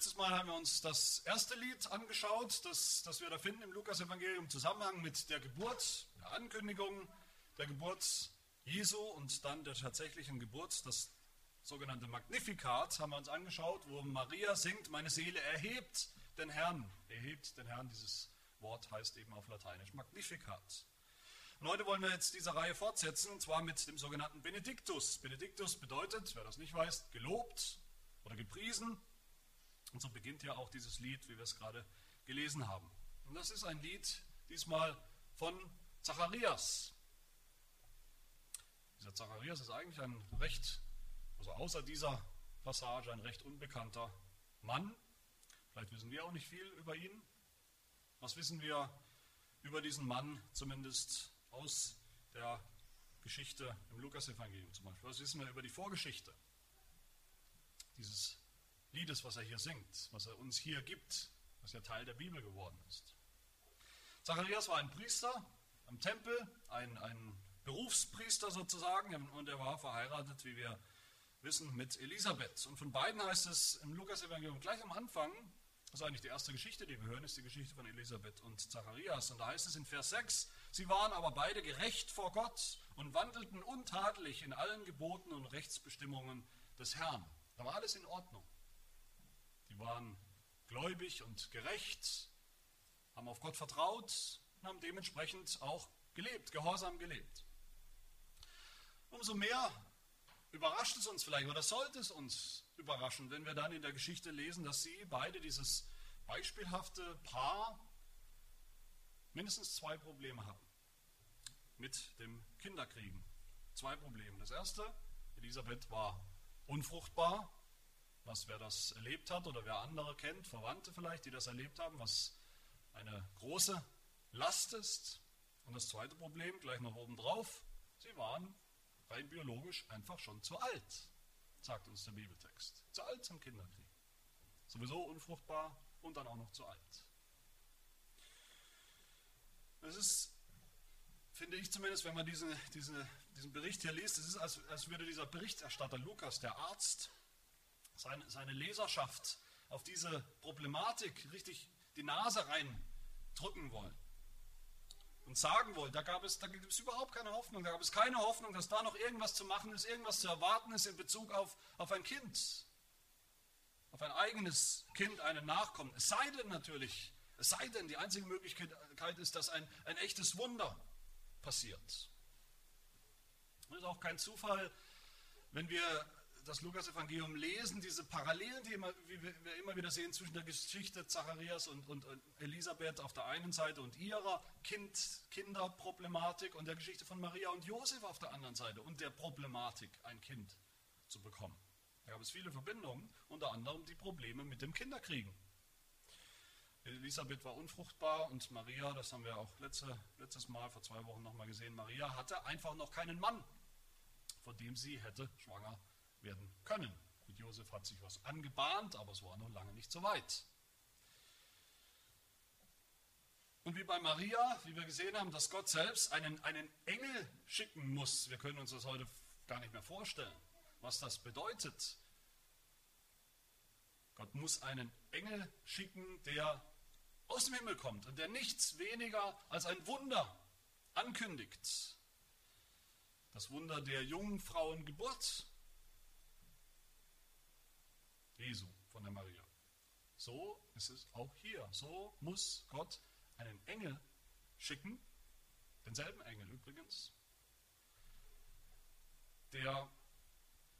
Letztes Mal haben wir uns das erste Lied angeschaut, das, das wir da finden im Lukas-Evangelium im Zusammenhang mit der Geburt, der Ankündigung der Geburt Jesu und dann der tatsächlichen Geburt, das sogenannte Magnificat, haben wir uns angeschaut, wo Maria singt, meine Seele erhebt den Herrn. Erhebt den Herrn, dieses Wort heißt eben auf Lateinisch Magnificat. Und heute wollen wir jetzt diese Reihe fortsetzen, und zwar mit dem sogenannten Benediktus. Benediktus bedeutet, wer das nicht weiß, gelobt oder gepriesen und so beginnt ja auch dieses Lied, wie wir es gerade gelesen haben. Und das ist ein Lied diesmal von Zacharias. Dieser Zacharias ist eigentlich ein recht, also außer dieser Passage, ein recht unbekannter Mann. Vielleicht wissen wir auch nicht viel über ihn. Was wissen wir über diesen Mann, zumindest aus der Geschichte im Lukasevangelium zum Beispiel? Was wissen wir über die Vorgeschichte dieses Liedes, was er hier singt, was er uns hier gibt, was ja Teil der Bibel geworden ist. Zacharias war ein Priester am Tempel, ein, ein Berufspriester sozusagen, und er war verheiratet, wie wir wissen, mit Elisabeth. Und von beiden heißt es im Lukas-Evangelium gleich am Anfang, das ist eigentlich die erste Geschichte, die wir hören, ist die Geschichte von Elisabeth und Zacharias. Und da heißt es in Vers 6, sie waren aber beide gerecht vor Gott und wandelten untadelig in allen Geboten und Rechtsbestimmungen des Herrn. Da war alles in Ordnung. Waren gläubig und gerecht, haben auf Gott vertraut und haben dementsprechend auch gelebt, gehorsam gelebt. Umso mehr überrascht es uns vielleicht oder sollte es uns überraschen, wenn wir dann in der Geschichte lesen, dass sie beide, dieses beispielhafte Paar, mindestens zwei Probleme hatten mit dem Kinderkriegen. Zwei Probleme. Das erste, Elisabeth war unfruchtbar was wer das erlebt hat oder wer andere kennt, Verwandte vielleicht, die das erlebt haben, was eine große Last ist. Und das zweite Problem, gleich noch oben drauf, sie waren rein biologisch einfach schon zu alt, sagt uns der Bibeltext. Zu alt zum Kinderkrieg. Sowieso unfruchtbar und dann auch noch zu alt. Es ist, finde ich zumindest, wenn man diese, diese, diesen Bericht hier liest, es ist, als, als würde dieser Berichterstatter Lukas, der Arzt, seine, seine Leserschaft auf diese Problematik richtig die Nase reindrücken wollen und sagen wollen, da, gab es, da gibt es überhaupt keine Hoffnung, da gab es keine Hoffnung, dass da noch irgendwas zu machen ist, irgendwas zu erwarten ist in Bezug auf, auf ein Kind, auf ein eigenes Kind, einen Nachkommen. Es sei denn natürlich, es sei denn, die einzige Möglichkeit ist, dass ein, ein echtes Wunder passiert. Es ist auch kein Zufall, wenn wir das Lukas-Evangelium lesen, diese Parallelen, die immer, wir immer wieder sehen zwischen der Geschichte Zacharias und, und, Elisabeth auf der einen Seite und ihrer kind, Kinderproblematik und der Geschichte von Maria und Josef auf der anderen Seite und der Problematik, ein Kind zu bekommen. Da gab es viele Verbindungen, unter anderem die Probleme mit dem Kinderkriegen. Elisabeth war unfruchtbar und Maria, das haben wir auch letzte, letztes Mal vor zwei Wochen nochmal gesehen, Maria hatte einfach noch keinen Mann, von dem sie hätte schwanger werden können. Mit Josef hat sich was angebahnt, aber es war noch lange nicht so weit. Und wie bei Maria, wie wir gesehen haben, dass Gott selbst einen, einen Engel schicken muss. Wir können uns das heute gar nicht mehr vorstellen, was das bedeutet. Gott muss einen Engel schicken, der aus dem Himmel kommt und der nichts weniger als ein Wunder ankündigt. Das Wunder der Jungfrauengeburt. Jesu von der Maria. So ist es auch hier. So muss Gott einen Engel schicken, denselben Engel übrigens, der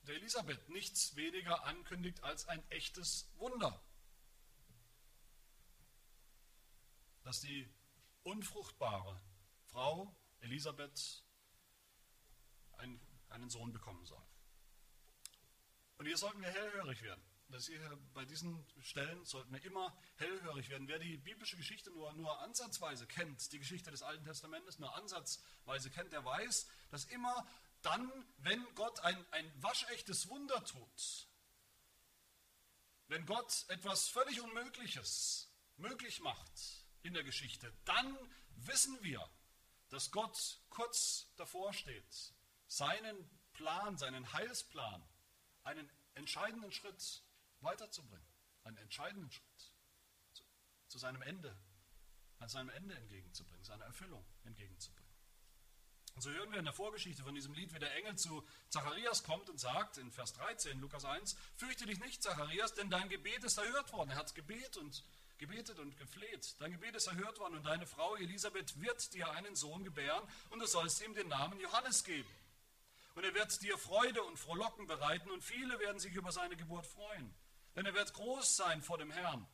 der Elisabeth nichts weniger ankündigt als ein echtes Wunder. Dass die unfruchtbare Frau Elisabeth einen, einen Sohn bekommen soll. Und hier sollten wir hellhörig werden das hier bei diesen Stellen sollten wir immer hellhörig werden. Wer die biblische Geschichte nur, nur ansatzweise kennt, die Geschichte des Alten Testamentes nur ansatzweise kennt, der weiß, dass immer dann, wenn Gott ein, ein waschechtes Wunder tut, wenn Gott etwas völlig Unmögliches möglich macht in der Geschichte, dann wissen wir, dass Gott kurz davor steht, seinen Plan, seinen Heilsplan, einen entscheidenden Schritt weiterzubringen. einen entscheidenden Schritt zu, zu seinem Ende, an seinem Ende entgegenzubringen, seiner Erfüllung entgegenzubringen. Und so hören wir in der Vorgeschichte von diesem Lied, wie der Engel zu Zacharias kommt und sagt in Vers 13, Lukas 1, fürchte dich nicht, Zacharias, denn dein Gebet ist erhört worden. Er hat Gebet und gebetet und gefleht. Dein Gebet ist erhört worden und deine Frau Elisabeth wird dir einen Sohn gebären und du sollst ihm den Namen Johannes geben. Und er wird dir Freude und Frohlocken bereiten und viele werden sich über seine Geburt freuen. Denn er wird groß sein vor dem Herrn.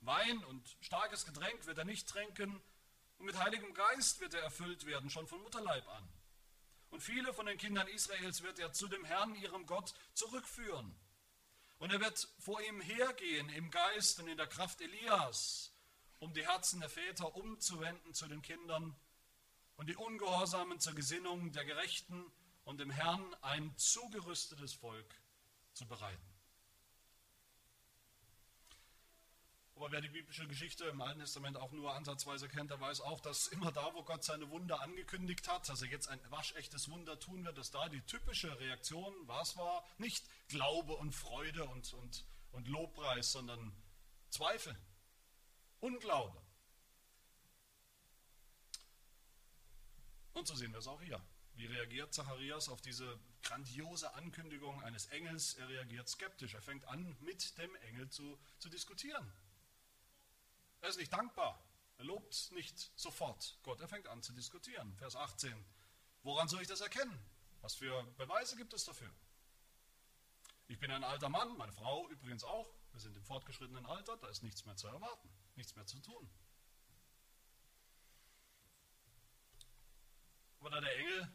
Wein und starkes Getränk wird er nicht trinken und mit Heiligem Geist wird er erfüllt werden, schon von Mutterleib an. Und viele von den Kindern Israels wird er zu dem Herrn, ihrem Gott, zurückführen. Und er wird vor ihm hergehen im Geist und in der Kraft Elias, um die Herzen der Väter umzuwenden zu den Kindern und die Ungehorsamen zur Gesinnung der Gerechten und dem Herrn ein zugerüstetes Volk zu bereiten. Aber wer die biblische Geschichte im Alten Testament auch nur ansatzweise kennt, der weiß auch, dass immer da, wo Gott seine Wunder angekündigt hat, dass er jetzt ein waschechtes Wunder tun wird, dass da die typische Reaktion, was war, nicht Glaube und Freude und, und, und Lobpreis, sondern Zweifel, Unglaube. Und so sehen wir es auch hier. Wie reagiert Zacharias auf diese grandiose Ankündigung eines Engels? Er reagiert skeptisch. Er fängt an, mit dem Engel zu, zu diskutieren. Er ist nicht dankbar. Er lobt nicht sofort Gott. Er fängt an zu diskutieren. Vers 18. Woran soll ich das erkennen? Was für Beweise gibt es dafür? Ich bin ein alter Mann, meine Frau übrigens auch. Wir sind im fortgeschrittenen Alter, da ist nichts mehr zu erwarten, nichts mehr zu tun. Aber da der Engel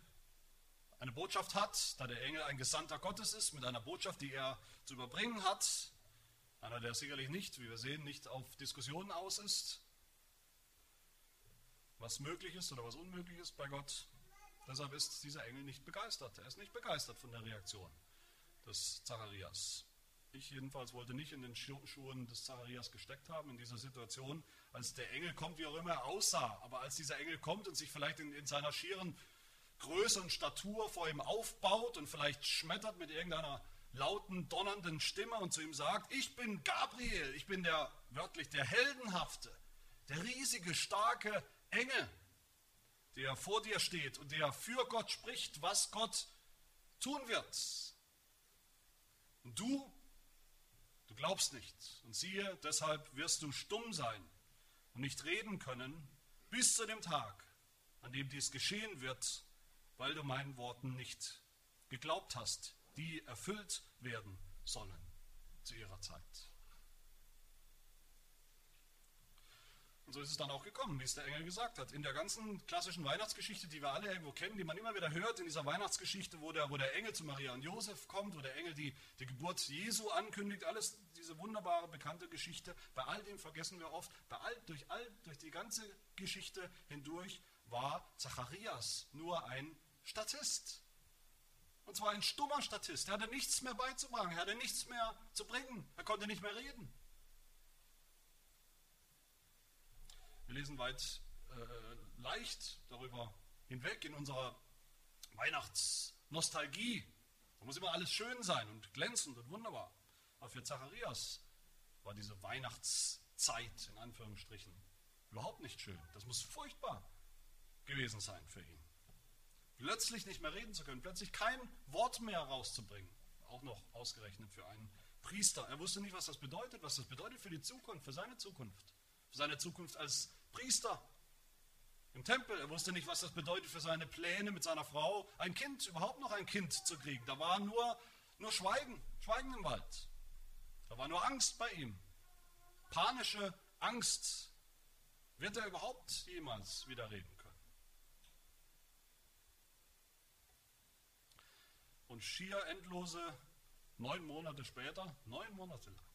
eine Botschaft hat, da der Engel ein Gesandter Gottes ist, mit einer Botschaft, die er zu überbringen hat, einer, der sicherlich nicht, wie wir sehen, nicht auf Diskussionen aus ist, was möglich ist oder was unmöglich ist bei Gott. Deshalb ist dieser Engel nicht begeistert. Er ist nicht begeistert von der Reaktion des Zacharias. Ich jedenfalls wollte nicht in den Schuhen des Zacharias gesteckt haben in dieser Situation, als der Engel kommt, wie auch immer er aussah. Aber als dieser Engel kommt und sich vielleicht in, in seiner schieren Größe und Statur vor ihm aufbaut und vielleicht schmettert mit irgendeiner lauten, donnernden Stimme und zu ihm sagt, ich bin Gabriel, ich bin der wörtlich der heldenhafte, der riesige, starke Engel, der vor dir steht und der für Gott spricht, was Gott tun wird. Und du, du glaubst nicht. Und siehe, deshalb wirst du stumm sein und nicht reden können bis zu dem Tag, an dem dies geschehen wird, weil du meinen Worten nicht geglaubt hast die erfüllt werden sollen zu ihrer Zeit. Und so ist es dann auch gekommen, wie es der Engel gesagt hat. In der ganzen klassischen Weihnachtsgeschichte, die wir alle irgendwo kennen, die man immer wieder hört, in dieser Weihnachtsgeschichte, wo der, wo der Engel zu Maria und Josef kommt, wo der Engel die, die Geburt Jesu ankündigt, alles diese wunderbare, bekannte Geschichte. Bei all dem vergessen wir oft, bei all, durch, all, durch die ganze Geschichte hindurch war Zacharias nur ein Statist. Und zwar ein stummer Statist. Er hatte nichts mehr beizutragen, er hatte nichts mehr zu bringen, er konnte nicht mehr reden. Wir lesen weit äh, leicht darüber hinweg in unserer Weihnachtsnostalgie. Da muss immer alles schön sein und glänzend und wunderbar. Aber für Zacharias war diese Weihnachtszeit in Anführungsstrichen überhaupt nicht schön. Das muss furchtbar gewesen sein für ihn plötzlich nicht mehr reden zu können, plötzlich kein Wort mehr rauszubringen. Auch noch ausgerechnet für einen Priester. Er wusste nicht, was das bedeutet, was das bedeutet für die Zukunft, für seine Zukunft. Für seine Zukunft als Priester im Tempel. Er wusste nicht, was das bedeutet für seine Pläne mit seiner Frau, ein Kind, überhaupt noch ein Kind zu kriegen. Da war nur, nur Schweigen, Schweigen im Wald. Da war nur Angst bei ihm. Panische Angst. Wird er überhaupt jemals wieder reden? Und schier endlose neun Monate später, neun Monate lang.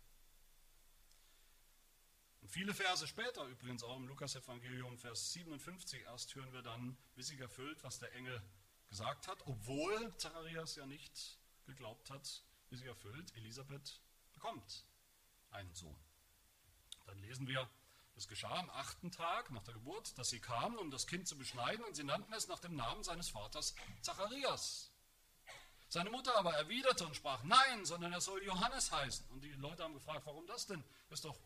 Und viele Verse später, übrigens auch im Lukas-Evangelium, Vers 57, erst hören wir dann, wie sich erfüllt, was der Engel gesagt hat, obwohl Zacharias ja nicht geglaubt hat, wie sich erfüllt, Elisabeth bekommt einen Sohn. Dann lesen wir, es geschah am achten Tag nach der Geburt, dass sie kamen, um das Kind zu beschneiden, und sie nannten es nach dem Namen seines Vaters Zacharias. Seine Mutter aber erwiderte und sprach, nein, sondern er soll Johannes heißen. Und die Leute haben gefragt, warum das denn? Ist doch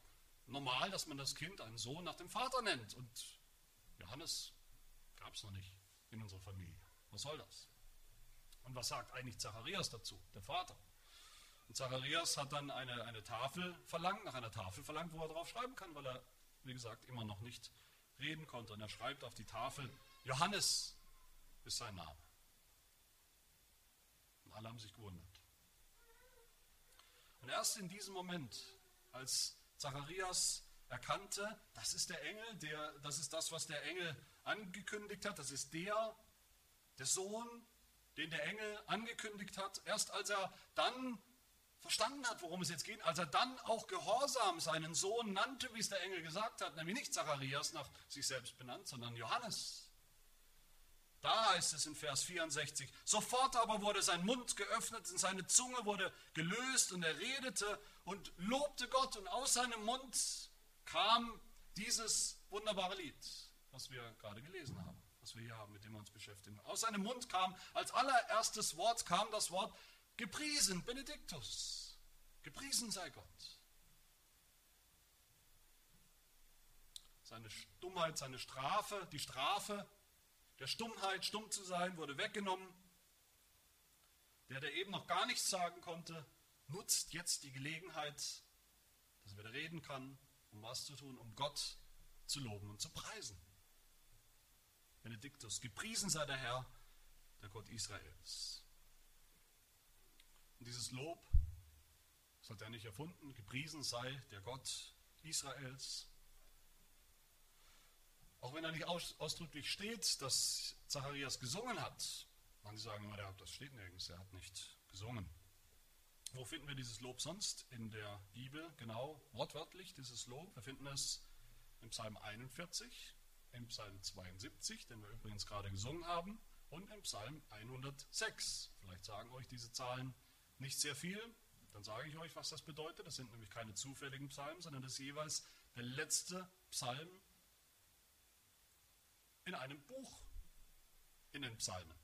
normal, dass man das Kind, einen Sohn, nach dem Vater nennt. Und Johannes gab es noch nicht in unserer Familie. Was soll das? Und was sagt eigentlich Zacharias dazu, der Vater? Und Zacharias hat dann eine, eine Tafel verlangt, nach einer Tafel verlangt, wo er drauf schreiben kann, weil er, wie gesagt, immer noch nicht reden konnte. Und er schreibt auf die Tafel, Johannes ist sein Name. Alle haben sich gewundert. Und erst in diesem Moment, als Zacharias erkannte, das ist der Engel, der, das ist das, was der Engel angekündigt hat, das ist der, der Sohn, den der Engel angekündigt hat, erst als er dann verstanden hat, worum es jetzt geht, als er dann auch gehorsam seinen Sohn nannte, wie es der Engel gesagt hat, nämlich nicht Zacharias nach sich selbst benannt, sondern Johannes. Da heißt es in Vers 64, sofort aber wurde sein Mund geöffnet und seine Zunge wurde gelöst und er redete und lobte Gott und aus seinem Mund kam dieses wunderbare Lied, was wir gerade gelesen haben was wir hier haben, mit dem wir uns beschäftigen. Aus seinem Mund kam, als allererstes Wort kam das Wort gepriesen, Benediktus. Gepriesen sei Gott. Seine Stummheit, seine Strafe, die Strafe der Stummheit, stumm zu sein, wurde weggenommen. Der, der eben noch gar nichts sagen konnte, nutzt jetzt die Gelegenheit, dass er wieder reden kann, um was zu tun, um Gott zu loben und zu preisen. Benediktus, gepriesen sei der Herr, der Gott Israels. Und dieses Lob, das hat er nicht erfunden, gepriesen sei der Gott Israels. Auch wenn er nicht ausdrücklich steht, dass Zacharias gesungen hat. Manche sagen immer, das steht nirgends, er hat nicht gesungen. Wo finden wir dieses Lob sonst in der Bibel? Genau, wortwörtlich dieses Lob. Wir finden es im Psalm 41, im Psalm 72, den wir übrigens gerade gesungen haben, und im Psalm 106. Vielleicht sagen euch diese Zahlen nicht sehr viel, dann sage ich euch, was das bedeutet. Das sind nämlich keine zufälligen Psalmen, sondern das ist jeweils der letzte Psalm in einem Buch in den Psalmen.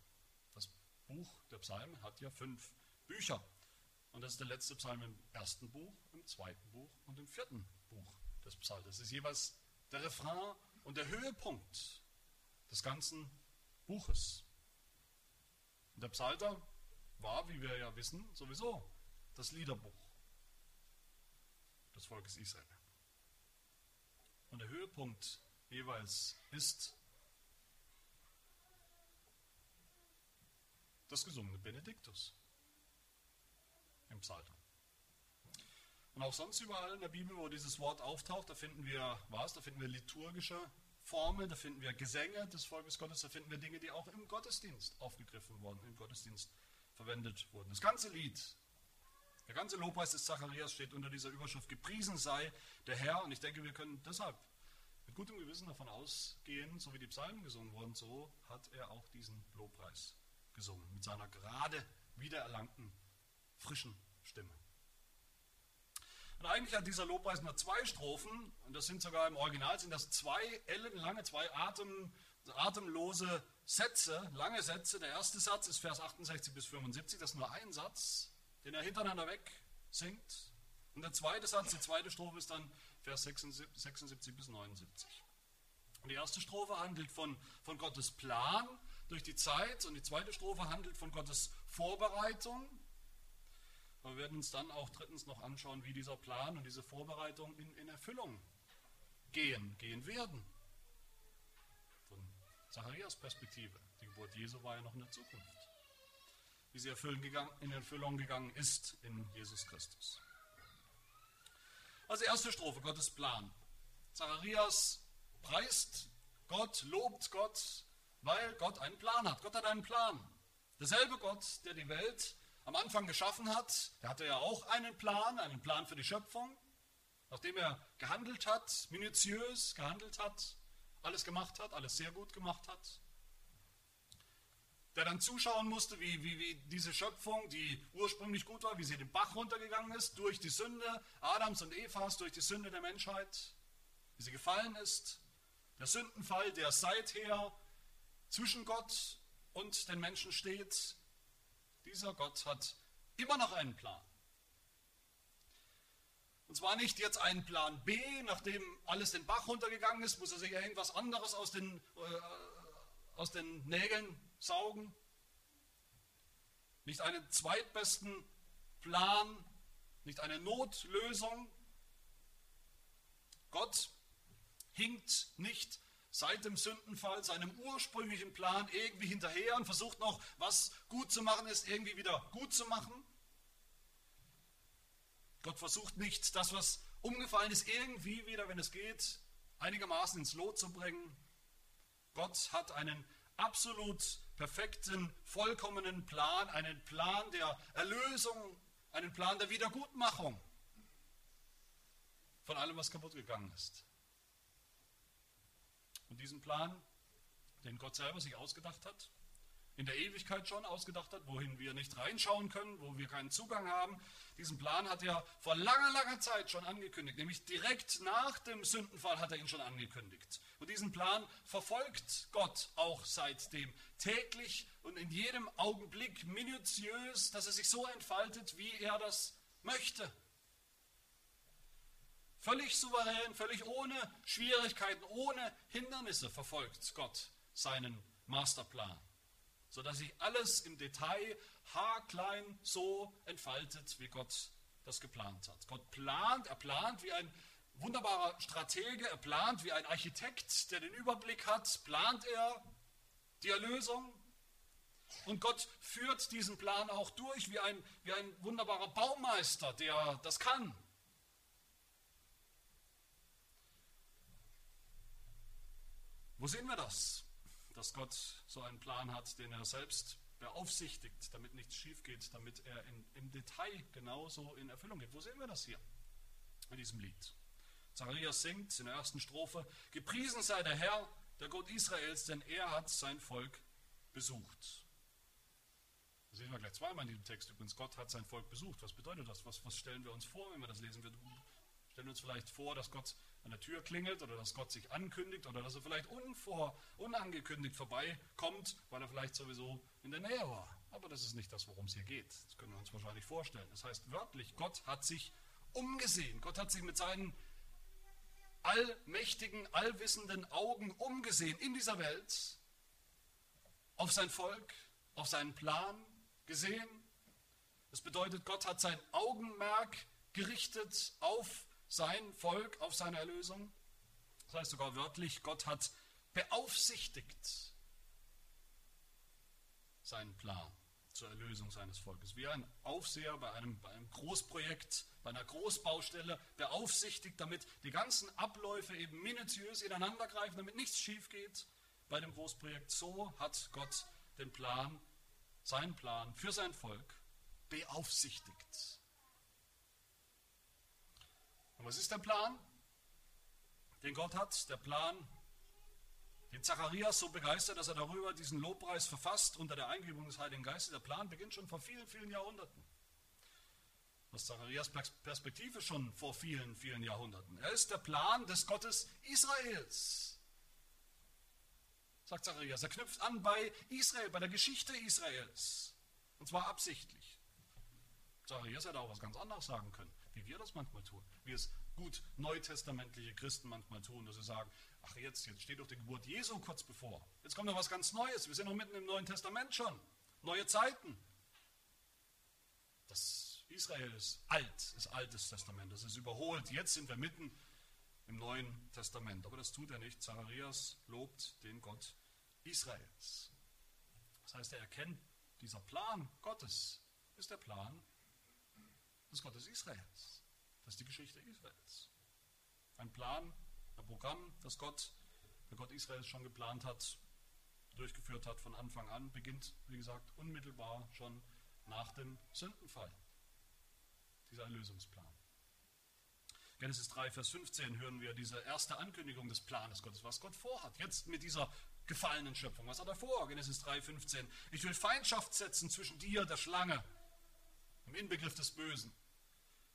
Das Buch der Psalmen hat ja fünf Bücher. Und das ist der letzte Psalm im ersten Buch, im zweiten Buch und im vierten Buch des Psalms. Das ist jeweils der Refrain und der Höhepunkt des ganzen Buches. Und der Psalter war, wie wir ja wissen, sowieso das Liederbuch des Volkes Israel. Und der Höhepunkt jeweils ist das gesungene Benediktus im Psalter. Und auch sonst überall in der Bibel, wo dieses Wort auftaucht, da finden wir was? Da finden wir liturgische Formeln, da finden wir Gesänge des Volkes Gottes, da finden wir Dinge, die auch im Gottesdienst aufgegriffen wurden, im Gottesdienst verwendet wurden. Das ganze Lied, der ganze Lobpreis des Zacharias steht unter dieser Überschrift, gepriesen sei der Herr. Und ich denke, wir können deshalb mit gutem Gewissen davon ausgehen, so wie die Psalmen gesungen wurden, so hat er auch diesen Lobpreis gesungen, mit seiner gerade wiedererlangten, frischen Stimme. Und eigentlich hat dieser Lobpreis nur zwei Strophen, und das sind sogar im Original, sind das zwei ellenlange, zwei Atem, atemlose Sätze, lange Sätze. Der erste Satz ist Vers 68 bis 75, das ist nur ein Satz, den er hintereinander weg singt. Und der zweite Satz, die zweite Strophe ist dann Vers 76 bis 79. Und die erste Strophe handelt von, von Gottes Plan durch die Zeit und die zweite Strophe handelt von Gottes Vorbereitung aber wir werden uns dann auch drittens noch anschauen, wie dieser Plan und diese Vorbereitung in, in Erfüllung gehen, gehen werden. Von Zacharias Perspektive. Die Geburt Jesu war ja noch in der Zukunft. Wie sie in Erfüllung gegangen ist in Jesus Christus. Also erste Strophe, Gottes Plan. Zacharias preist Gott, lobt Gott, weil Gott einen Plan hat. Gott hat einen Plan. Derselbe Gott, der die Welt am Anfang geschaffen hat, der hatte ja auch einen Plan, einen Plan für die Schöpfung, nachdem er gehandelt hat, minutiös gehandelt hat, alles gemacht hat, alles sehr gut gemacht hat, der dann zuschauen musste, wie, wie, wie diese Schöpfung, die ursprünglich gut war, wie sie den Bach runtergegangen ist, durch die Sünde Adams und Evas, durch die Sünde der Menschheit, wie sie gefallen ist, der Sündenfall, der seither zwischen Gott und den Menschen steht, Dieser Gott hat immer noch einen Plan. Und zwar nicht jetzt einen Plan B, nachdem alles den Bach runtergegangen ist, muss er sich irgendwas anderes aus den, äh, aus den Nägeln saugen. Nicht einen zweitbesten Plan, nicht eine Notlösung. Gott hinkt nicht seit dem Sündenfall seinem ursprünglichen Plan irgendwie hinterher und versucht noch, was gut zu machen ist, irgendwie wieder gut zu machen. Gott versucht nicht, das, was umgefallen ist, irgendwie wieder, wenn es geht, einigermaßen ins Lot zu bringen. Gott hat einen absolut perfekten, vollkommenen Plan, einen Plan der Erlösung, einen Plan der Wiedergutmachung von allem, was kaputt gegangen ist. Diesen Plan, den Gott selber sich ausgedacht hat, in der Ewigkeit schon ausgedacht hat, wohin wir nicht reinschauen können, wo wir keinen Zugang haben. Diesen Plan hat er vor langer, langer Zeit schon angekündigt, nämlich direkt nach dem Sündenfall hat er ihn schon angekündigt. Und diesen Plan verfolgt Gott auch seitdem täglich und in jedem Augenblick minutiös, dass er sich so entfaltet, wie er das möchte. Völlig souverän, völlig ohne Schwierigkeiten, ohne Hindernisse verfolgt Gott seinen Masterplan sodass sich alles im Detail haarklein so entfaltet, wie Gott das geplant hat. Gott plant, er plant wie ein wunderbarer Stratege, er plant wie ein Architekt, der den Überblick hat, plant er die Erlösung. Und Gott führt diesen Plan auch durch wie ein, wie ein wunderbarer Baumeister, der das kann. Wo sehen wir das? dass Gott so einen Plan hat, den er selbst beaufsichtigt, damit nichts schief geht, damit er in, im Detail genauso in Erfüllung geht. Wo sehen wir das hier in diesem Lied? Zacharias singt in der ersten Strophe, Gepriesen sei der Herr, der Gott Israels, denn er hat sein Volk besucht. Das sehen wir gleich zweimal in diesem Text übrigens. Gott hat sein Volk besucht. Was bedeutet das? Was, was stellen wir uns vor, wenn wir das lesen? Wir uns vielleicht vor, dass Gott an der Tür klingelt oder dass Gott sich ankündigt oder dass er vielleicht unvor, unangekündigt vorbeikommt, weil er vielleicht sowieso in der Nähe war. Aber das ist nicht das, worum es hier geht. Das können wir uns wahrscheinlich vorstellen. Das heißt wörtlich, Gott hat sich umgesehen. Gott hat sich mit seinen allmächtigen, allwissenden Augen umgesehen in dieser Welt, auf sein Volk, auf seinen Plan gesehen. Das bedeutet, Gott hat sein Augenmerk gerichtet auf sein Volk auf seine Erlösung. Das heißt sogar wörtlich, Gott hat beaufsichtigt seinen Plan zur Erlösung seines Volkes. Wie ein Aufseher bei einem, bei einem Großprojekt, bei einer Großbaustelle beaufsichtigt, damit die ganzen Abläufe eben minutiös ineinander greifen, damit nichts schief geht bei dem Großprojekt. So hat Gott den Plan, seinen Plan für sein Volk beaufsichtigt. Und was ist der Plan, den Gott hat? Der Plan, den Zacharias so begeistert, dass er darüber diesen Lobpreis verfasst unter der Eingebung des Heiligen Geistes. Der Plan beginnt schon vor vielen, vielen Jahrhunderten. Aus Zacharias Perspektive schon vor vielen, vielen Jahrhunderten. Er ist der Plan des Gottes Israels. Sagt Zacharias. Er knüpft an bei Israel, bei der Geschichte Israels. Und zwar absichtlich. Zacharias hätte auch was ganz anderes sagen können wie wir das manchmal tun, wie es gut neutestamentliche Christen manchmal tun, dass sie sagen, ach jetzt, jetzt steht doch die Geburt Jesu kurz bevor. Jetzt kommt noch was ganz Neues. Wir sind noch mitten im Neuen Testament schon. Neue Zeiten. Das Israel ist alt, ist altes Testament. Das ist überholt. Jetzt sind wir mitten im Neuen Testament. Aber das tut er nicht. Zacharias lobt den Gott Israels. Das heißt, er erkennt, dieser Plan Gottes ist der Plan des Gottes Israels. Das ist die Geschichte Israels. Ein Plan, ein Programm, das Gott, der Gott Israels schon geplant hat, durchgeführt hat von Anfang an, beginnt, wie gesagt, unmittelbar schon nach dem Sündenfall. Dieser Erlösungsplan. Genesis 3, Vers 15 hören wir diese erste Ankündigung des Planes Gottes, was Gott vorhat. Jetzt mit dieser gefallenen Schöpfung. Was hat er vor? Genesis 3, 15. Ich will Feindschaft setzen zwischen dir, der Schlange, im Inbegriff des Bösen,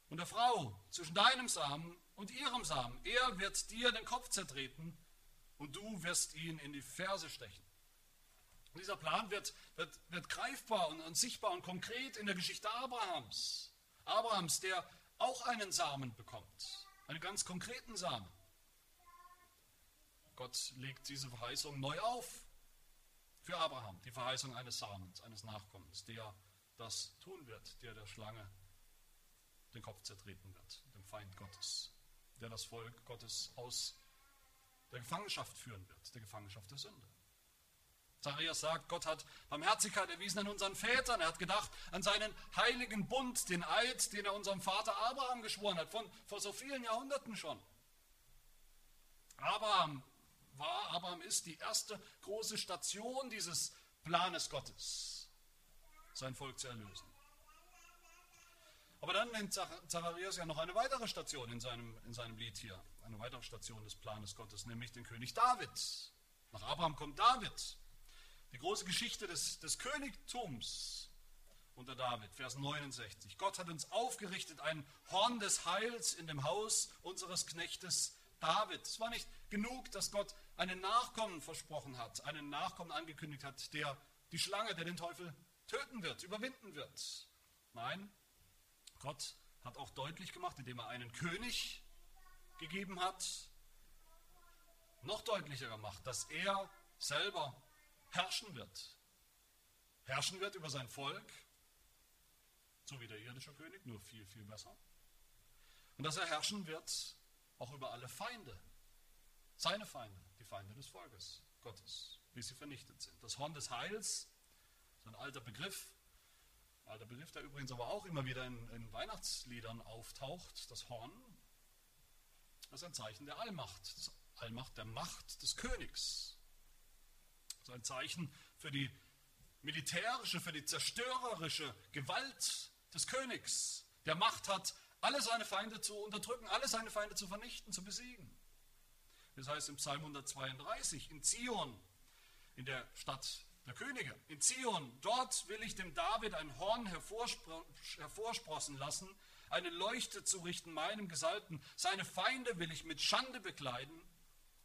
und der Frau, zwischen deinem Samen und ihrem Samen. Er wird dir den Kopf zertreten und du wirst ihn in die Ferse stechen. Und dieser Plan wird, wird, wird greifbar und, und sichtbar und konkret in der Geschichte Abrahams. Abrahams, der auch einen Samen bekommt, einen ganz konkreten Samen. Gott legt diese Verheißung neu auf für Abraham, die Verheißung eines Samens, eines Nachkommens, der das tun wird, der der Schlange den Kopf zertreten wird, dem Feind Gottes, der das Volk Gottes aus der Gefangenschaft führen wird, der Gefangenschaft der Sünde. Zacharias sagt, Gott hat Barmherzigkeit erwiesen an unseren Vätern. Er hat gedacht an seinen heiligen Bund, den Eid, den er unserem Vater Abraham geschworen hat, von vor so vielen Jahrhunderten schon. Abraham war, Abraham ist die erste große Station dieses Planes Gottes, sein Volk zu erlösen. Aber dann nennt Zacharias ja noch eine weitere Station in seinem, in seinem Lied hier, eine weitere Station des Planes Gottes, nämlich den König David. Nach Abraham kommt David. Die große Geschichte des, des Königtums unter David, Vers 69. Gott hat uns aufgerichtet ein Horn des Heils in dem Haus unseres Knechtes David. Es war nicht genug, dass Gott einen Nachkommen versprochen hat, einen Nachkommen angekündigt hat, der die Schlange, der den Teufel töten wird, überwinden wird. Nein, Gott hat auch deutlich gemacht, indem er einen König gegeben hat, noch deutlicher gemacht, dass er selber herrschen wird. Herrschen wird über sein Volk, so wie der irdische König, nur viel, viel besser. Und dass er herrschen wird auch über alle Feinde, seine Feinde, die Feinde des Volkes Gottes, wie sie vernichtet sind. Das Horn des Heils, so ein alter Begriff, alter Begriff, der übrigens aber auch immer wieder in, in Weihnachtsliedern auftaucht, das Horn, das ist ein Zeichen der Allmacht, das Allmacht der Macht des Königs. Das ist ein Zeichen für die militärische, für die zerstörerische Gewalt des Königs, der Macht hat, alle seine Feinde zu unterdrücken, alle seine Feinde zu vernichten, zu besiegen. Das heißt im Psalm 132, in Zion, in der Stadt der Könige, in Zion, dort will ich dem David ein Horn hervorspro hervorsprossen lassen, eine Leuchte zu richten meinem Gesalbten. Seine Feinde will ich mit Schande bekleiden,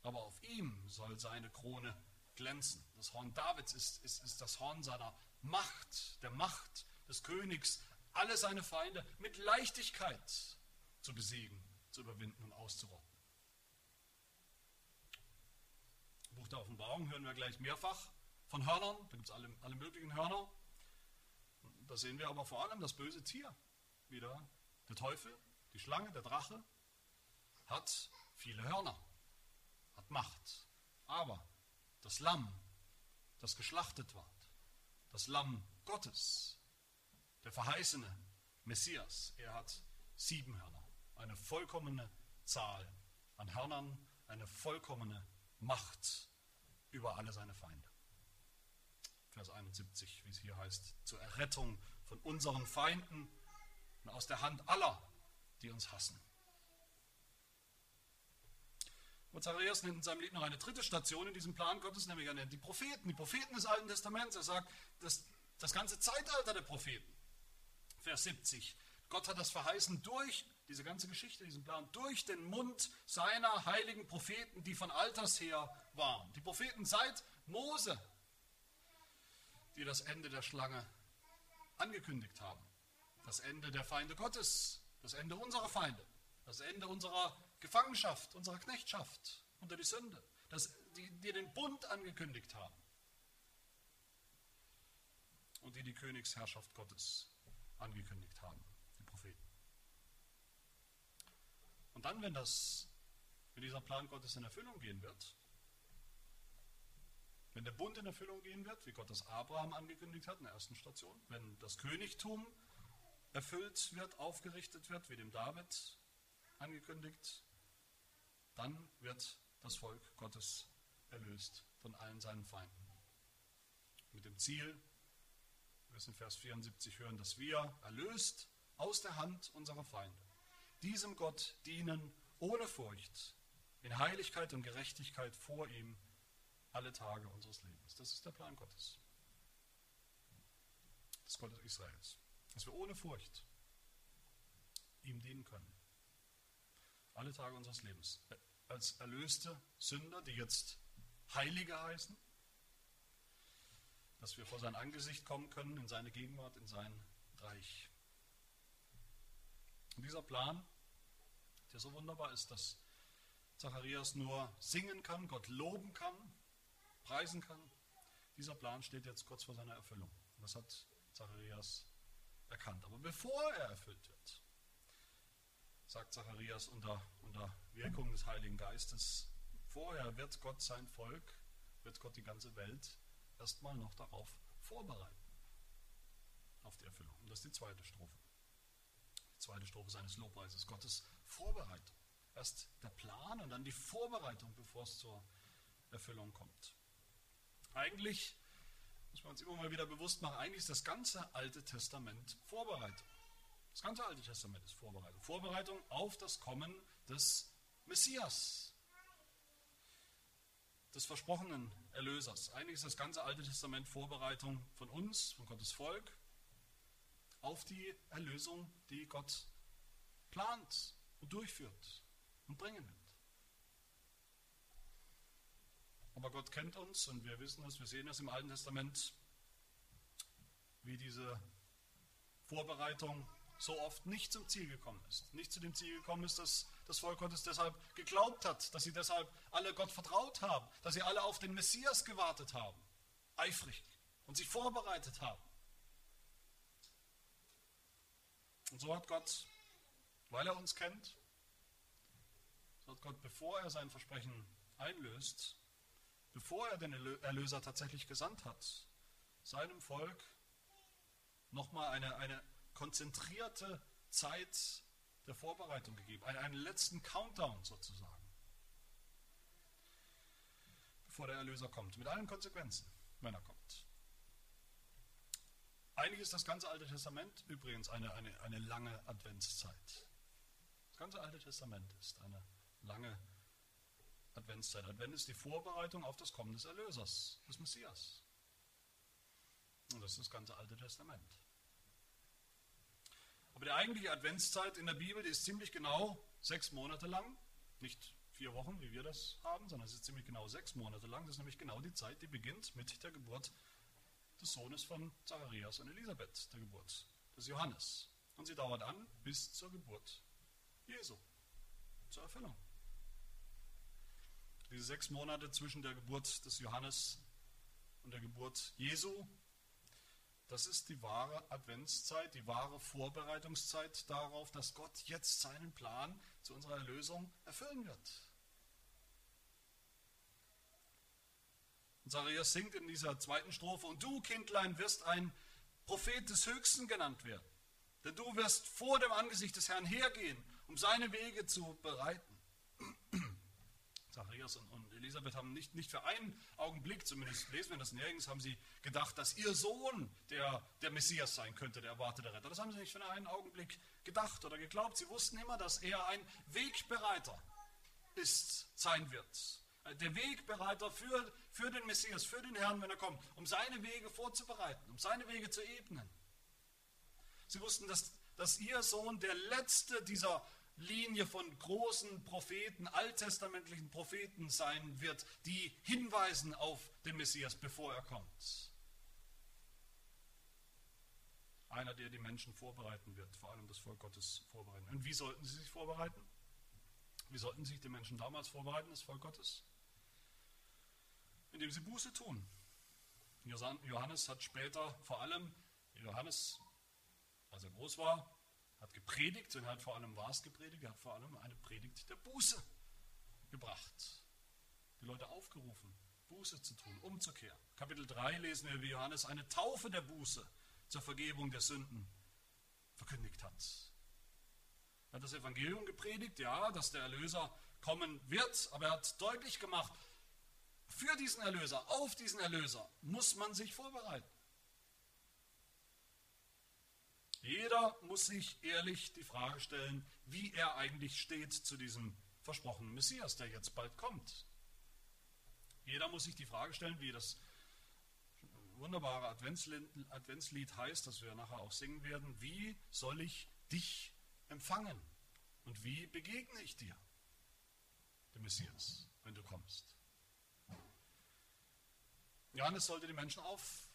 aber auf ihm soll seine Krone glänzen. Das Horn Davids ist, ist, ist das Horn seiner Macht, der Macht des Königs, alle seine Feinde mit Leichtigkeit zu besiegen, zu überwinden und auszurotten. Buch der Offenbarung hören wir gleich mehrfach von Hörnern, da gibt es alle, alle möglichen Hörner. Da sehen wir aber vor allem das böse Tier wieder. Der Teufel, die Schlange, der Drache hat viele Hörner, hat Macht. Aber das Lamm, das geschlachtet ward, das Lamm Gottes, der verheißene Messias, er hat sieben Hörner, eine vollkommene Zahl an Hörnern, eine vollkommene Macht über alle seine Feinde. Vers 71, wie es hier heißt, zur Errettung von unseren Feinden und aus der Hand aller, die uns hassen. Und Zacharias nennt in seinem Lied noch eine dritte Station in diesem Plan Gottes, nämlich die Propheten, die Propheten des Alten Testaments. Er sagt, das, das ganze Zeitalter der Propheten. Vers 70. Gott hat das verheißen durch diese ganze Geschichte, diesen Plan, durch den Mund seiner heiligen Propheten, die von alters her waren. Die Propheten seit Mose, die das Ende der Schlange angekündigt haben. Das Ende der Feinde Gottes, das Ende unserer Feinde, das Ende unserer Gefangenschaft, unserer Knechtschaft unter die Sünde, dass die, die den Bund angekündigt haben und die die Königsherrschaft Gottes angekündigt haben, die Propheten. Und dann, wenn, das, wenn dieser Plan Gottes in Erfüllung gehen wird, wenn der Bund in Erfüllung gehen wird, wie Gott das Abraham angekündigt hat in der ersten Station, wenn das Königtum erfüllt wird, aufgerichtet wird, wie dem David angekündigt, dann wird das Volk Gottes erlöst von allen seinen Feinden. Mit dem Ziel, wir müssen Vers 74 hören, dass wir erlöst aus der Hand unserer Feinde, diesem Gott dienen ohne Furcht, in Heiligkeit und Gerechtigkeit vor ihm alle Tage unseres Lebens. Das ist der Plan Gottes. Des Gottes Israels. Dass wir ohne Furcht ihm dienen können. Alle Tage unseres Lebens. Als erlöste Sünder, die jetzt Heilige heißen. dass wir vor sein Angesicht kommen können, in seine Gegenwart, in sein Reich. Und dieser Plan, der so wunderbar ist, dass Zacharias nur singen kann, Gott loben kann, preisen kann, dieser Plan steht jetzt kurz vor seiner Erfüllung. Das hat Zacharias erkannt. Aber bevor er erfüllt wird, sagt Zacharias unter, unter Wirkung des Heiligen Geistes, vorher wird Gott sein Volk, wird Gott die ganze Welt erstmal noch darauf vorbereiten, auf die Erfüllung. Und das ist die zweite Strophe. Die zweite Strophe seines Lobpreises, Gottes Vorbereitung. Erst der Plan und dann die Vorbereitung, bevor es zur Erfüllung kommt. Eigentlich, muss man uns immer mal wieder bewusst machen, eigentlich ist das ganze Alte Testament Vorbereitung. Das ganze Alte Testament ist Vorbereitung. Vorbereitung auf das Kommen des Messias, des versprochenen Erlösers. Eigentlich ist das ganze Alte Testament Vorbereitung von uns, von Gottes Volk, auf die Erlösung, die Gott plant und durchführt und bringen wird. Aber Gott kennt uns und wir wissen es, wir sehen es im Alten Testament, wie diese Vorbereitung so oft nicht zum Ziel gekommen ist. Nicht zu dem Ziel gekommen ist, dass das Volk Gottes deshalb geglaubt hat, dass sie deshalb alle Gott vertraut haben, dass sie alle auf den Messias gewartet haben, eifrig und sich vorbereitet haben. Und so hat Gott, weil er uns kennt, so hat Gott, bevor er sein Versprechen einlöst, bevor er den Erlöser tatsächlich gesandt hat, seinem Volk nochmal eine, eine konzentrierte Zeit der Vorbereitung gegeben, einen, einen letzten Countdown sozusagen, bevor der Erlöser kommt, mit allen Konsequenzen, wenn er kommt. Eigentlich ist das ganze Alte Testament übrigens eine, eine, eine lange Adventszeit. Das ganze Alte Testament ist eine lange Adventszeit. Advent ist die Vorbereitung auf das Kommen des Erlösers, des Messias. Und das ist das ganze Alte Testament. Aber die eigentliche Adventszeit in der Bibel, die ist ziemlich genau sechs Monate lang. Nicht vier Wochen, wie wir das haben, sondern es ist ziemlich genau sechs Monate lang. Das ist nämlich genau die Zeit, die beginnt mit der Geburt des Sohnes von Zacharias und Elisabeth, der Geburt des Johannes. Und sie dauert an bis zur Geburt Jesu, zur Erfüllung. Diese sechs Monate zwischen der Geburt des Johannes und der Geburt Jesu das ist die wahre Adventszeit, die wahre Vorbereitungszeit darauf, dass Gott jetzt seinen Plan zu unserer Erlösung erfüllen wird. Und Zacharias singt in dieser zweiten Strophe, und du, Kindlein, wirst ein Prophet des Höchsten genannt werden. Denn du wirst vor dem Angesicht des Herrn hergehen, um seine Wege zu bereiten. Zacharias und, und Elisabeth haben nicht, nicht für einen Augenblick, zumindest lesen wir das nirgends, haben sie gedacht, dass ihr Sohn der, der Messias sein könnte, der erwartete Retter. Das haben sie nicht für einen Augenblick gedacht oder geglaubt. Sie wussten immer, dass er ein Wegbereiter ist, sein wird. Der Wegbereiter für, für den Messias, für den Herrn, wenn er kommt, um seine Wege vorzubereiten, um seine Wege zu ebnen. Sie wussten, dass, dass ihr Sohn der letzte dieser Linie von großen Propheten, alttestamentlichen Propheten sein wird, die hinweisen auf den Messias, bevor er kommt. Einer, der die Menschen vorbereiten wird, vor allem das Volk Gottes vorbereiten. Und wie sollten sie sich vorbereiten? Wie sollten sich die Menschen damals vorbereiten, das Volk Gottes? Indem sie Buße tun. Johannes hat später vor allem, Johannes, als er groß war, hat gepredigt und hat vor allem was gepredigt? Er hat vor allem eine Predigt der Buße gebracht. Die Leute aufgerufen, Buße zu tun, umzukehren. Kapitel 3 lesen wir, wie Johannes eine Taufe der Buße zur Vergebung der Sünden verkündigt hat. Er hat das Evangelium gepredigt, ja, dass der Erlöser kommen wird, aber er hat deutlich gemacht, für diesen Erlöser, auf diesen Erlöser muss man sich vorbereiten. Jeder muss sich ehrlich die Frage stellen, wie er eigentlich steht zu diesem versprochenen Messias, der jetzt bald kommt. Jeder muss sich die Frage stellen, wie das wunderbare Adventslied heißt, das wir nachher auch singen werden, wie soll ich dich empfangen und wie begegne ich dir, dem Messias, wenn du kommst. Johannes sollte die Menschen auf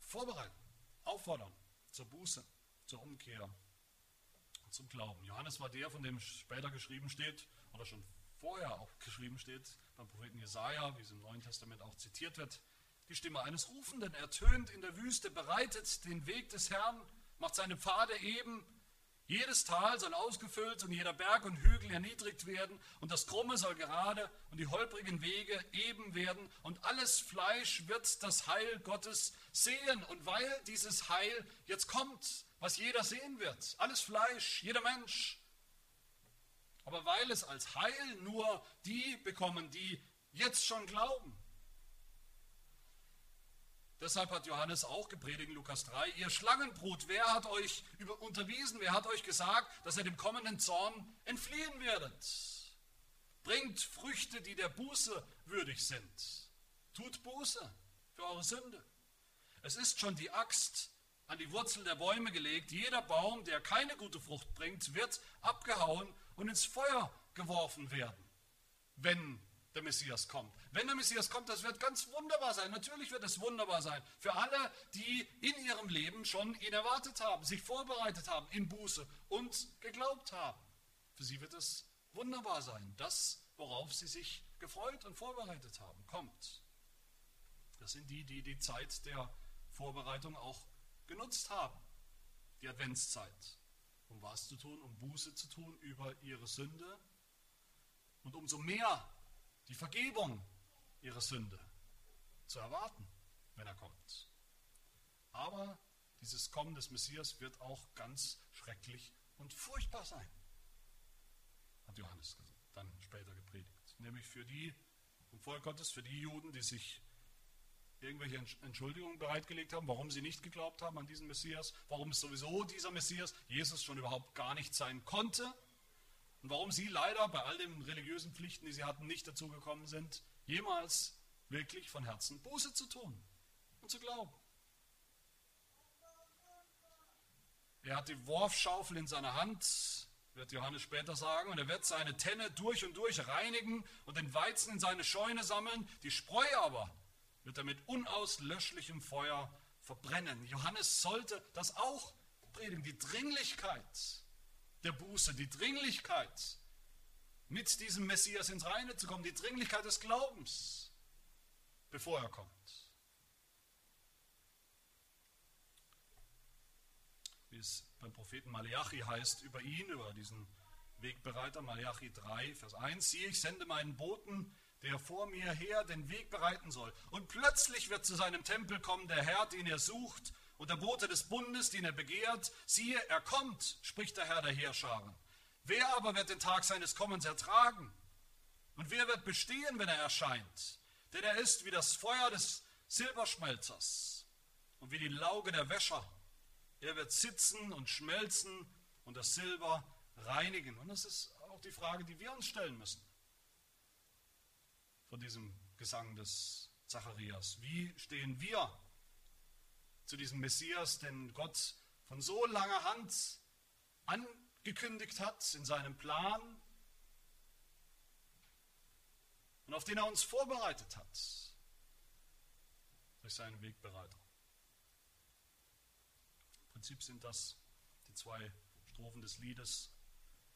vorbereiten, auffordern zur Buße, zur Umkehr und zum Glauben. Johannes war der, von dem später geschrieben steht, oder schon vorher auch geschrieben steht, beim Propheten Jesaja, wie es im Neuen Testament auch zitiert wird. Die Stimme eines Rufenden ertönt in der Wüste, bereitet den Weg des Herrn, macht seine Pfade eben, jedes Tal soll ausgefüllt und jeder Berg und Hügel erniedrigt werden und das Krumme soll gerade und die holprigen Wege eben werden und alles Fleisch wird das Heil Gottes sehen. Und weil dieses Heil jetzt kommt, was jeder sehen wird, alles Fleisch, jeder Mensch, aber weil es als Heil nur die bekommen, die jetzt schon glauben, Deshalb hat Johannes auch gepredigt in Lukas 3, ihr Schlangenbrut, wer hat euch unterwiesen, wer hat euch gesagt, dass ihr dem kommenden Zorn entfliehen werdet? Bringt Früchte, die der Buße würdig sind. Tut Buße für eure Sünde. Es ist schon die Axt an die Wurzel der Bäume gelegt. Jeder Baum, der keine gute Frucht bringt, wird abgehauen und ins Feuer geworfen werden, wenn der Messias kommt. Wenn der Messias kommt, das wird ganz wunderbar sein. Natürlich wird es wunderbar sein für alle, die in ihrem Leben schon ihn erwartet haben, sich vorbereitet haben in Buße und geglaubt haben. Für sie wird es wunderbar sein. Das, worauf sie sich gefreut und vorbereitet haben, kommt. Das sind die, die die Zeit der Vorbereitung auch genutzt haben. Die Adventszeit. Um was zu tun? Um Buße zu tun über ihre Sünde. Und umso mehr die Vergebung ihrer Sünde zu erwarten, wenn er kommt. Aber dieses Kommen des Messias wird auch ganz schrecklich und furchtbar sein, hat Johannes dann später gepredigt. Nämlich für die vom Volk Gottes, für die Juden, die sich irgendwelche Entschuldigungen bereitgelegt haben, warum sie nicht geglaubt haben an diesen Messias, warum es sowieso dieser Messias, Jesus, schon überhaupt gar nicht sein konnte und warum sie leider bei all den religiösen Pflichten, die sie hatten, nicht dazu gekommen sind, jemals wirklich von Herzen Buße zu tun und zu glauben. Er hat die Worfschaufel in seiner Hand, wird Johannes später sagen, und er wird seine Tenne durch und durch reinigen und den Weizen in seine Scheune sammeln. Die Spreu aber wird er mit unauslöschlichem Feuer verbrennen. Johannes sollte das auch predigen, die Dringlichkeit der Buße, die Dringlichkeit mit diesem Messias ins Reine zu kommen, die Dringlichkeit des Glaubens, bevor er kommt. Wie es beim Propheten Malachi heißt über ihn, über diesen Wegbereiter, Malachi 3, Vers 1, siehe, ich sende meinen Boten, der vor mir her den Weg bereiten soll. Und plötzlich wird zu seinem Tempel kommen der Herr, den er sucht, und der Bote des Bundes, den er begehrt. Siehe, er kommt, spricht der Herr der Heerscharen. Wer aber wird den Tag seines Kommens ertragen? Und wer wird bestehen, wenn er erscheint? Denn er ist wie das Feuer des Silberschmelzers und wie die Lauge der Wäscher. Er wird sitzen und schmelzen und das Silber reinigen. Und das ist auch die Frage, die wir uns stellen müssen von diesem Gesang des Zacharias. Wie stehen wir zu diesem Messias, den Gott von so langer Hand an gekündigt hat in seinem Plan und auf den er uns vorbereitet hat durch seinen Wegbereiter. Im Prinzip sind das die zwei Strophen des Liedes,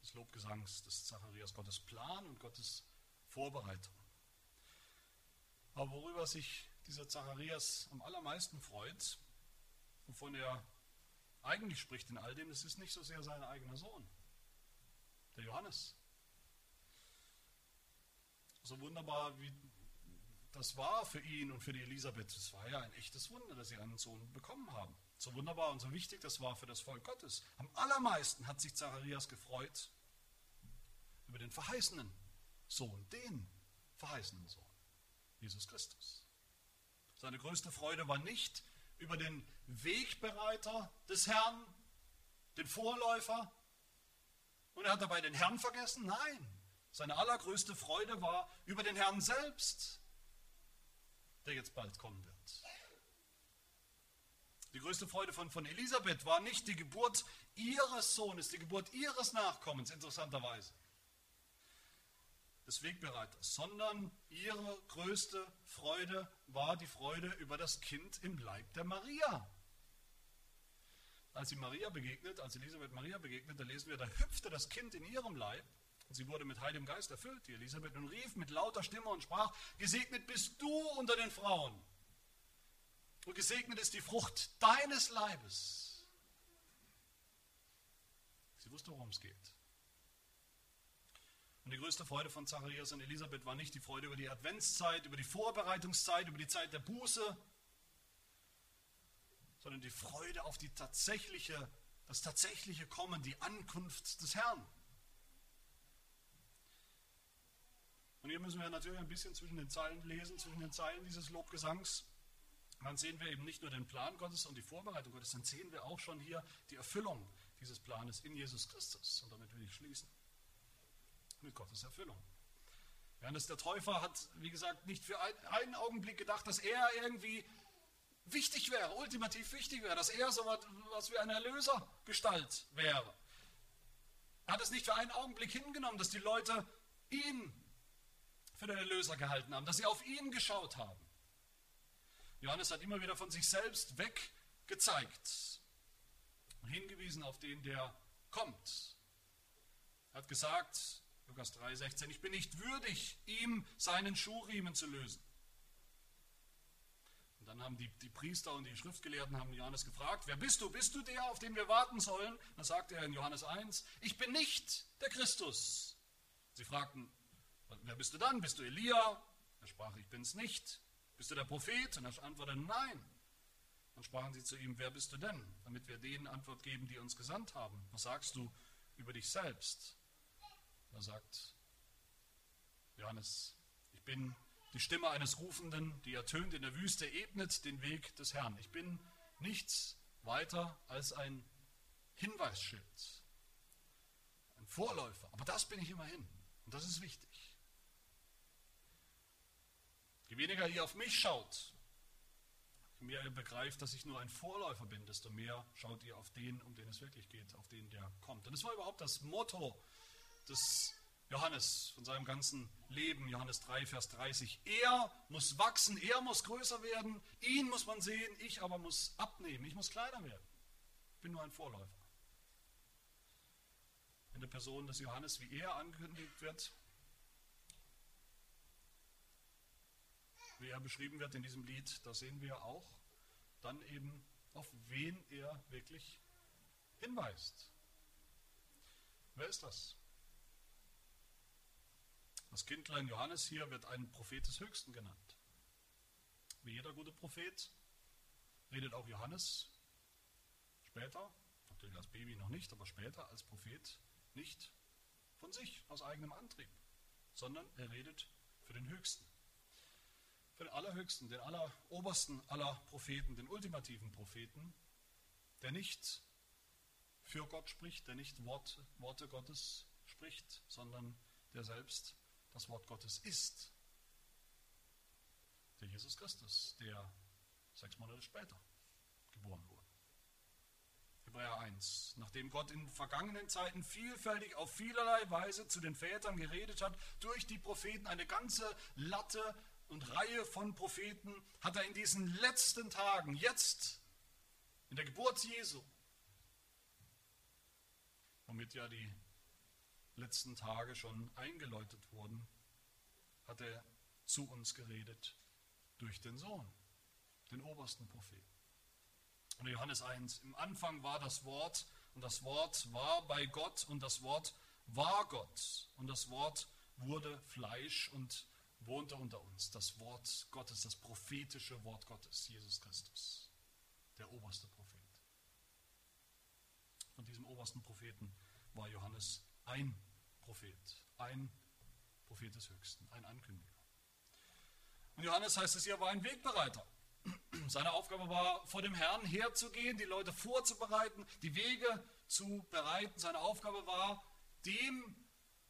des Lobgesangs des Zacharias, Gottes Plan und Gottes Vorbereitung. Aber worüber sich dieser Zacharias am allermeisten freut, wovon er eigentlich spricht in all dem, das ist nicht so sehr sein eigener Sohn, der Johannes. So wunderbar wie das war für ihn und für die Elisabeth, es war ja ein echtes Wunder, dass sie einen Sohn bekommen haben. So wunderbar und so wichtig das war für das Volk Gottes. Am allermeisten hat sich Zacharias gefreut über den verheißenen Sohn, den verheißenen Sohn, Jesus Christus. Seine größte Freude war nicht über den Wegbereiter des Herrn, den Vorläufer. Und er hat dabei den Herrn vergessen? Nein. Seine allergrößte Freude war über den Herrn selbst, der jetzt bald kommen wird. Die größte Freude von, von Elisabeth war nicht die Geburt ihres Sohnes, die Geburt ihres Nachkommens, interessanterweise. des Wegbereiters, sondern ihre größte Freude war die Freude über das Kind im Leib der Maria. Als sie Maria begegnet, als Elisabeth Maria begegnet, da lesen wir, da hüpfte das Kind in ihrem Leib und sie wurde mit Heiligem Geist erfüllt, die Elisabeth, und rief mit lauter Stimme und sprach, gesegnet bist du unter den Frauen und gesegnet ist die Frucht deines Leibes. Sie wusste, worum es geht. Und die größte Freude von Zacharias und Elisabeth war nicht die Freude über die Adventszeit, über die Vorbereitungszeit, über die Zeit der Buße, sondern die Freude auf die tatsächliche, das tatsächliche Kommen, die Ankunft des Herrn. Und hier müssen wir natürlich ein bisschen zwischen den Zeilen lesen, zwischen den Zeilen dieses Lobgesangs. Dann sehen wir eben nicht nur den Plan Gottes und die Vorbereitung Gottes, dann sehen wir auch schon hier die Erfüllung dieses Planes in Jesus Christus. Und damit will ich schließen mit Gottes Erfüllung. Johannes der Täufer hat, wie gesagt, nicht für einen Augenblick gedacht, dass er irgendwie wichtig wäre, ultimativ wichtig wäre, dass er so was wie eine Erlösergestalt wäre. Er hat es nicht für einen Augenblick hingenommen, dass die Leute ihn für den Erlöser gehalten haben, dass sie auf ihn geschaut haben. Johannes hat immer wieder von sich selbst weggezeigt und hingewiesen auf den, der kommt. Er hat gesagt, Lukas 3,16, ich bin nicht würdig, ihm seinen Schuhriemen zu lösen. Und dann haben die, die Priester und die Schriftgelehrten haben Johannes gefragt, wer bist du? Bist du der, auf den wir warten sollen? Dann sagte er in Johannes 1, ich bin nicht der Christus. Sie fragten, wer bist du dann? Bist du Elia? Er sprach, ich bin es nicht. Bist du der Prophet? Und er antwortete, nein. Dann sprachen sie zu ihm, wer bist du denn? Damit wir denen Antwort geben, die uns gesandt haben. Was sagst du über dich selbst? Da sagt Johannes, ich bin die Stimme eines Rufenden, die ertönt in der Wüste, ebnet den Weg des Herrn. Ich bin nichts weiter als ein Hinweisschild, ein Vorläufer. Aber das bin ich immerhin. Und das ist wichtig. Je weniger ihr auf mich schaut, je mehr ihr begreift, dass ich nur ein Vorläufer bin, desto mehr schaut ihr auf den, um den es wirklich geht, auf den, der kommt. Und das war überhaupt das Motto des Johannes von seinem ganzen Leben, Johannes 3, Vers 30. Er muss wachsen, er muss größer werden, ihn muss man sehen, ich aber muss abnehmen, ich muss kleiner werden. Ich bin nur ein Vorläufer. In der Person des Johannes, wie er angekündigt wird, wie er beschrieben wird in diesem Lied, da sehen wir auch dann eben, auf wen er wirklich hinweist. Wer ist das? Das Kindlein Johannes hier wird ein Prophet des Höchsten genannt. Wie jeder gute Prophet redet auch Johannes später, natürlich als Baby noch nicht, aber später als Prophet nicht von sich, aus eigenem Antrieb, sondern er redet für den Höchsten für den Allerhöchsten, den Allerobersten aller Propheten, den ultimativen Propheten, der nicht für Gott spricht, der nicht Wort, Worte Gottes spricht, sondern der selbst das Wort Gottes ist. Der Jesus Christus, der sechs Monate später geboren wurde. Hebräer 1. Nachdem Gott in vergangenen Zeiten vielfältig auf vielerlei Weise zu den Vätern geredet hat, durch die Propheten eine ganze Latte und Reihe von Propheten hat er in diesen letzten Tagen, jetzt in der Geburt Jesu, womit ja die letzten Tage schon eingeläutet wurden, hat er zu uns geredet durch den Sohn, den obersten Propheten. Und Johannes 1, im Anfang war das Wort und das Wort war bei Gott und das Wort war Gott und das Wort wurde Fleisch und wohnte unter uns das Wort Gottes, das prophetische Wort Gottes, Jesus Christus, der oberste Prophet. Von diesem obersten Propheten war Johannes ein Prophet, ein Prophet des Höchsten, ein Ankündiger. Und Johannes heißt es hier, war ein Wegbereiter. Seine Aufgabe war, vor dem Herrn herzugehen, die Leute vorzubereiten, die Wege zu bereiten. Seine Aufgabe war, dem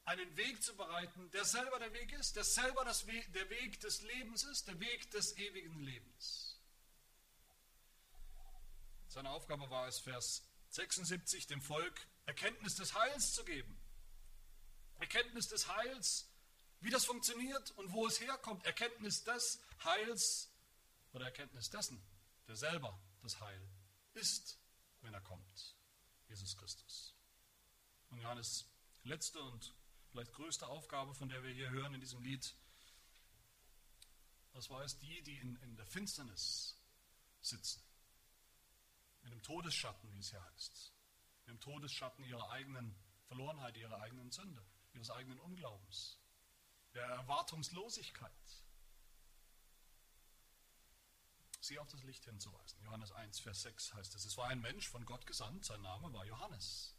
einen Weg zu bereiten, der selber der Weg ist, der selber das We der Weg des Lebens ist, der Weg des ewigen Lebens. Seine Aufgabe war es, Vers 76, dem Volk Erkenntnis des Heils zu geben. Erkenntnis des Heils, wie das funktioniert und wo es herkommt. Erkenntnis des Heils oder Erkenntnis dessen, der selber das Heil ist, wenn er kommt. Jesus Christus. Und Johannes letzte und vielleicht größte Aufgabe, von der wir hier hören in diesem Lied, das war es die, die in, in der Finsternis sitzen. In dem Todesschatten, wie es hier heißt. Dem Todesschatten ihrer eigenen Verlorenheit, ihrer eigenen Sünde, ihres eigenen Unglaubens, der Erwartungslosigkeit. Sie auf das Licht hinzuweisen. Johannes 1, Vers 6 heißt es. Es war ein Mensch von Gott gesandt, sein Name war Johannes.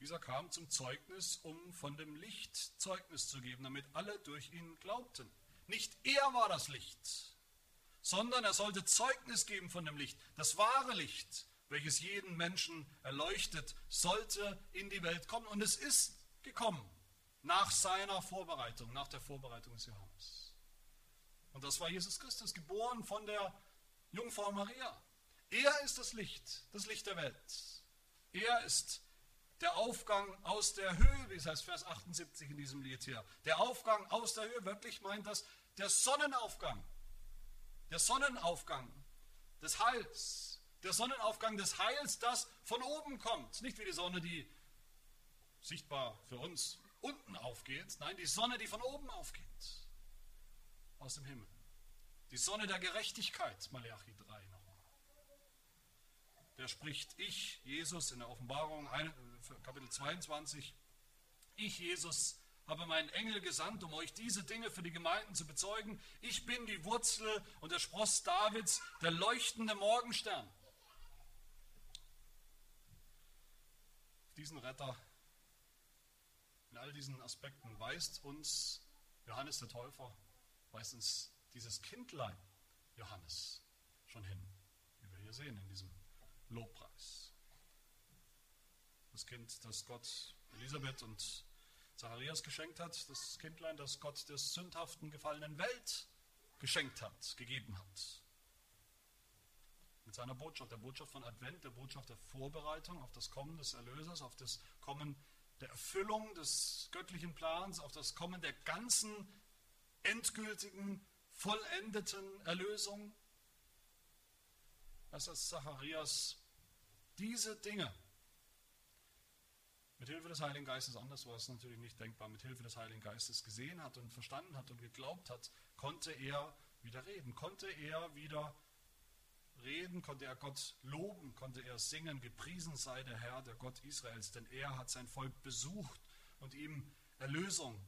Dieser kam zum Zeugnis, um von dem Licht Zeugnis zu geben, damit alle durch ihn glaubten. Nicht er war das Licht, sondern er sollte Zeugnis geben von dem Licht. Das wahre Licht, welches jeden Menschen erleuchtet, sollte in die Welt kommen. Und es ist gekommen nach seiner Vorbereitung, nach der Vorbereitung des Johannes. Und das war Jesus Christus, geboren von der Jungfrau Maria. Er ist das Licht, das Licht der Welt. Er ist der Aufgang aus der Höhe, wie es heißt, Vers 78 in diesem Lied hier. Der Aufgang aus der Höhe, wirklich meint das der Sonnenaufgang. Der Sonnenaufgang des Heils. Der Sonnenaufgang des Heils, das von oben kommt. Nicht wie die Sonne, die sichtbar für uns unten aufgeht. Nein, die Sonne, die von oben aufgeht. Aus dem Himmel. Die Sonne der Gerechtigkeit, Malachi 3 nochmal. Der spricht ich, Jesus, in der Offenbarung, Kapitel 22. Ich, Jesus, habe meinen Engel gesandt, um euch diese Dinge für die Gemeinden zu bezeugen. Ich bin die Wurzel und der Spross Davids, der leuchtende Morgenstern. Diesen Retter in all diesen Aspekten weist uns Johannes der Täufer, weist uns dieses Kindlein Johannes schon hin, wie wir hier sehen in diesem Lobpreis. Das Kind, das Gott Elisabeth und Zacharias geschenkt hat, das Kindlein, das Gott der sündhaften, gefallenen Welt geschenkt hat, gegeben hat. Mit seiner Botschaft, der Botschaft von Advent, der Botschaft der Vorbereitung auf das Kommen des Erlösers, auf das Kommen der Erfüllung des göttlichen Plans, auf das Kommen der ganzen endgültigen, vollendeten Erlösung. Dass das Zacharias diese Dinge mit Hilfe des Heiligen Geistes, anders war es natürlich nicht denkbar, mit Hilfe des Heiligen Geistes gesehen hat und verstanden hat und geglaubt hat, konnte er wieder reden, konnte er wieder reden, konnte er Gott loben, konnte er singen, gepriesen sei der Herr, der Gott Israels, denn er hat sein Volk besucht und ihm Erlösung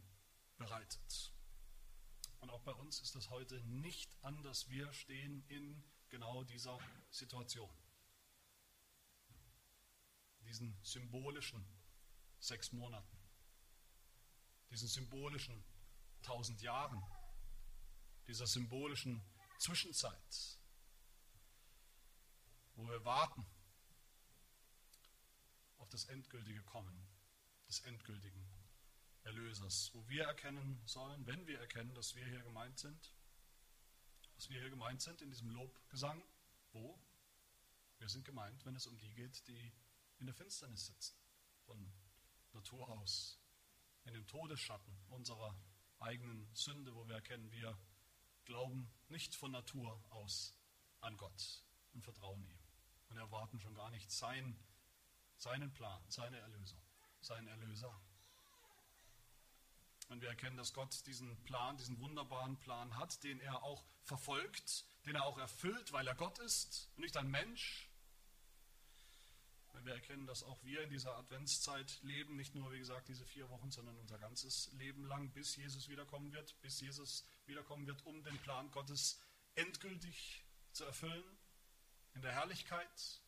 bereitet. Und auch bei uns ist das heute nicht anders. Wir stehen in genau dieser Situation. Diesen symbolischen sechs Monaten, diesen symbolischen tausend Jahren, dieser symbolischen Zwischenzeit, wo wir warten auf das endgültige Kommen des endgültigen Erlösers, wo wir erkennen sollen, wenn wir erkennen, dass wir hier gemeint sind, dass wir hier gemeint sind in diesem Lobgesang, wo? Wir sind gemeint, wenn es um die geht, die in der Finsternis sitzen, von Natur aus, in dem Todesschatten unserer eigenen Sünde, wo wir erkennen, wir glauben nicht von Natur aus an Gott und vertrauen ihm und erwarten schon gar nicht sein, seinen Plan, seine Erlösung, seinen Erlöser. Wenn wir erkennen, dass Gott diesen Plan, diesen wunderbaren Plan hat, den er auch verfolgt, den er auch erfüllt, weil er Gott ist und nicht ein Mensch, wenn wir erkennen, dass auch wir in dieser Adventszeit leben, nicht nur, wie gesagt, diese vier Wochen, sondern unser ganzes Leben lang, bis Jesus wiederkommen wird, bis Jesus wiederkommen wird, um den Plan Gottes endgültig zu erfüllen, in der Herrlichkeit.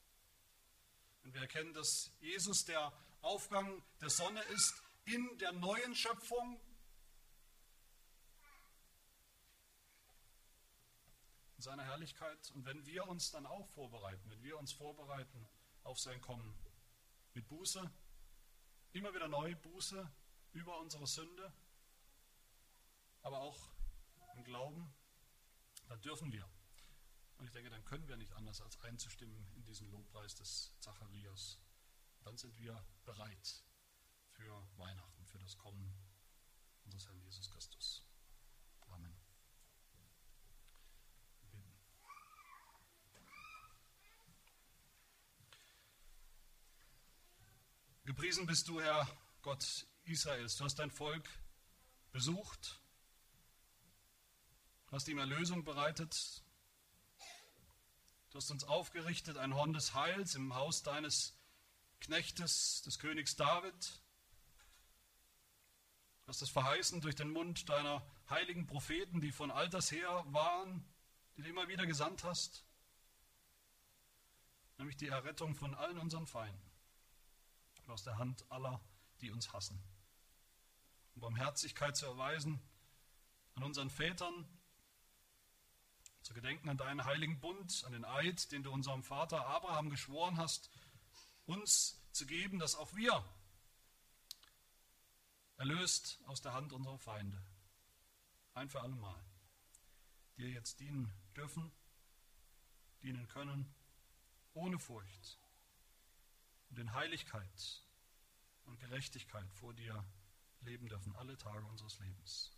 Wenn wir erkennen, dass Jesus der Aufgang der Sonne ist in der neuen Schöpfung, in seiner Herrlichkeit. Und wenn wir uns dann auch vorbereiten, wenn wir uns vorbereiten, auf sein Kommen. Mit Buße, immer wieder neu Buße über unsere Sünde, aber auch im Glauben, dann dürfen wir. Und ich denke, dann können wir nicht anders als einzustimmen in diesen Lobpreis des Zacharias. Dann sind wir bereit für Weihnachten, für das Kommen unseres Herrn Jesus Christus. Amen. Gepriesen bist du, Herr Gott Israels. Du hast dein Volk besucht, hast ihm Erlösung bereitet. Du hast uns aufgerichtet, ein Horn des Heils im Haus deines Knechtes, des Königs David. Du hast es verheißen durch den Mund deiner heiligen Propheten, die von alters her waren, die du immer wieder gesandt hast, nämlich die Errettung von allen unseren Feinden aus der Hand aller, die uns hassen. Um Barmherzigkeit zu erweisen an unseren Vätern, zu gedenken an deinen heiligen Bund, an den Eid, den du unserem Vater Abraham geschworen hast, uns zu geben, dass auch wir erlöst aus der Hand unserer Feinde, ein für alle Mal, dir jetzt dienen dürfen, dienen können, ohne Furcht und in Heiligkeit und Gerechtigkeit vor dir leben dürfen, alle Tage unseres Lebens.